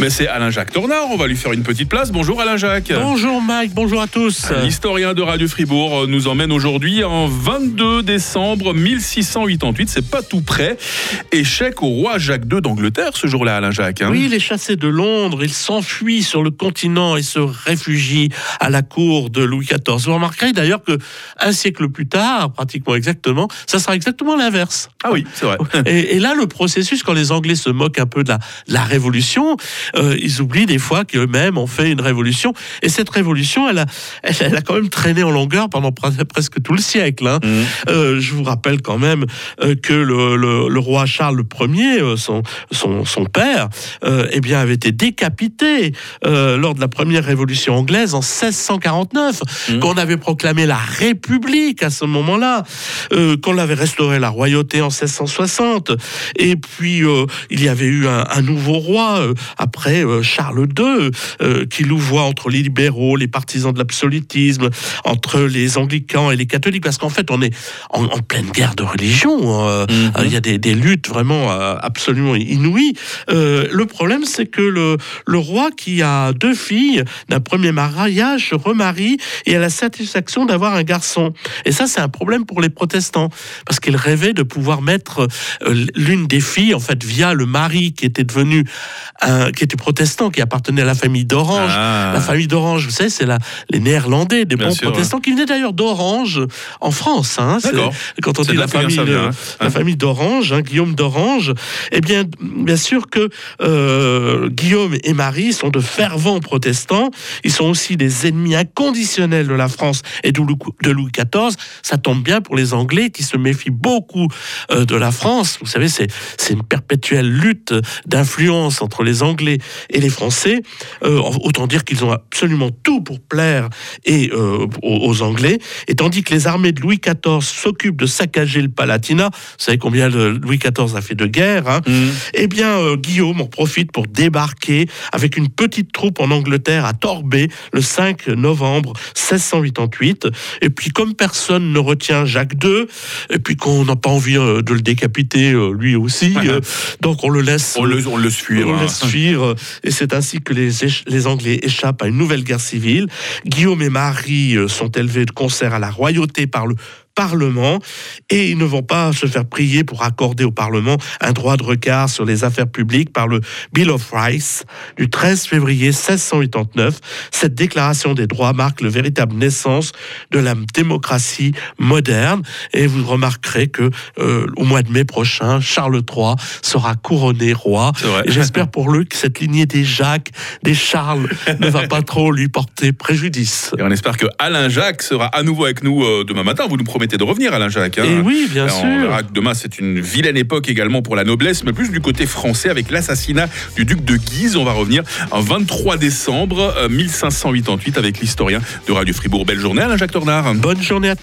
Mais c'est Alain-Jacques Tornard, on va lui faire une petite place. Bonjour Alain-Jacques. Bonjour Mike, bonjour à tous. L'historien de Radio Fribourg nous emmène aujourd'hui en 22 décembre 1688, c'est pas tout près. Échec au roi Jacques II d'Angleterre ce jour-là, Alain-Jacques. hein. Oui, il est chassé de Londres, il s'enfuit sur le continent et se réfugie à la cour de Louis XIV. Vous remarquerez d'ailleurs que un siècle plus tard, pratiquement exactement, ça sera exactement l'inverse. Ah oui, c'est vrai. Et, et là, le processus, quand les Anglais se moquent un peu de la, de la révolution, euh, ils oublient des fois qu'eux-mêmes ont fait une révolution. Et cette révolution, elle a, elle, elle a quand même traîné en longueur pendant pre- presque tout le siècle. hein. Mhm. Euh, je vous rappelle quand même euh, que le, le- le roi Charles Ier, son, son, son père, eh bien, avait été décapité lors de la première révolution anglaise en 1649, Mhm. qu'on avait proclamé la République à ce moment-là, qu'on avait restauré la royauté en 1660, et puis il y avait eu un, un nouveau roi euh, après euh, Charles II, euh, qui louvoie entre les libéraux, les partisans de l'absolutisme, entre les anglicans et les catholiques, parce qu'en fait on est en, en pleine guerre de religion. euh, Mhm. Il y a des, des luttes vraiment euh, absolument inouïes. Le problème, c'est que le, le roi qui a deux filles d'un premier mariage se remarie et a la satisfaction d'avoir un garçon. Et ça, c'est un problème pour les protestants, parce qu'ils rêvaient de pouvoir mettre l'une des filles, en fait, via le mari qui était devenu un, qui était protestant, qui appartenait à la famille d'Orange. Ah. La famille d'Orange, vous savez, c'est la, les Néerlandais, des Bien bons sûr, protestants qui venaient d'ailleurs d'Orange en France. Hein, quand on dit la vient famille, hein. la famille d'Orange, hein, Guillaume d'Orange, eh bien, bien sûr que euh, Guillaume et Marie sont de fervents protestants. Ils sont aussi des ennemis inconditionnels de la France et de Louis XIV. Ça tombe bien pour les Anglais qui se méfient beaucoup euh, de la France. Vous savez, c'est c'est une perpétuelle lutte d'influence entre les Anglais et les Français. Euh, autant dire qu'ils ont absolument tout pour plaire et euh, aux, Anglais. Et tandis que les armées de Louis XIV s'occupent de saccager le Palatinat, vous savez combien le- Louis XIV a fait de guerre, hein, Mhm. eh bien, euh, Guillaume en profite pour débarquer avec une petite troupe en Angleterre à Torbay le 5 novembre 1688. Et puis, comme personne ne retient Jacques II, et puis qu'on n'a pas envie de le décapiter lui aussi, donc on le laisse. On le, on le suit. On hein. laisse fuir, euh, et c'est ainsi que les, les Anglais échappent à une nouvelle guerre civile. Guillaume et Marie euh, sont élevés de concert à la royauté par le Parlement et ils ne vont pas se faire prier pour accorder au Parlement un droit de regard sur les affaires publiques par le Bill of Rights du 13 février 1689. Cette déclaration des droits marque le véritable naissance de la démocratie moderne et vous remarquerez que euh, au mois de mai prochain, Charles III sera couronné roi. J'espère pour lui que cette lignée des Jacques, des Charles ne va pas trop lui porter préjudice. Et on espère que Alain Jacques sera à nouveau avec nous euh, demain matin. Vous nous promettez de revenir, Alain Jacques. hein. Et oui, bien Alors, On sûr. verra que demain, c'est une vilaine époque également pour la noblesse, mais plus du côté français avec l'assassinat du duc de Guise. On va revenir en 23 décembre euh, 1588 avec l'historien de Radio Fribourg. Belle journée, Alain Jacques Tornard. Bonne journée à tous.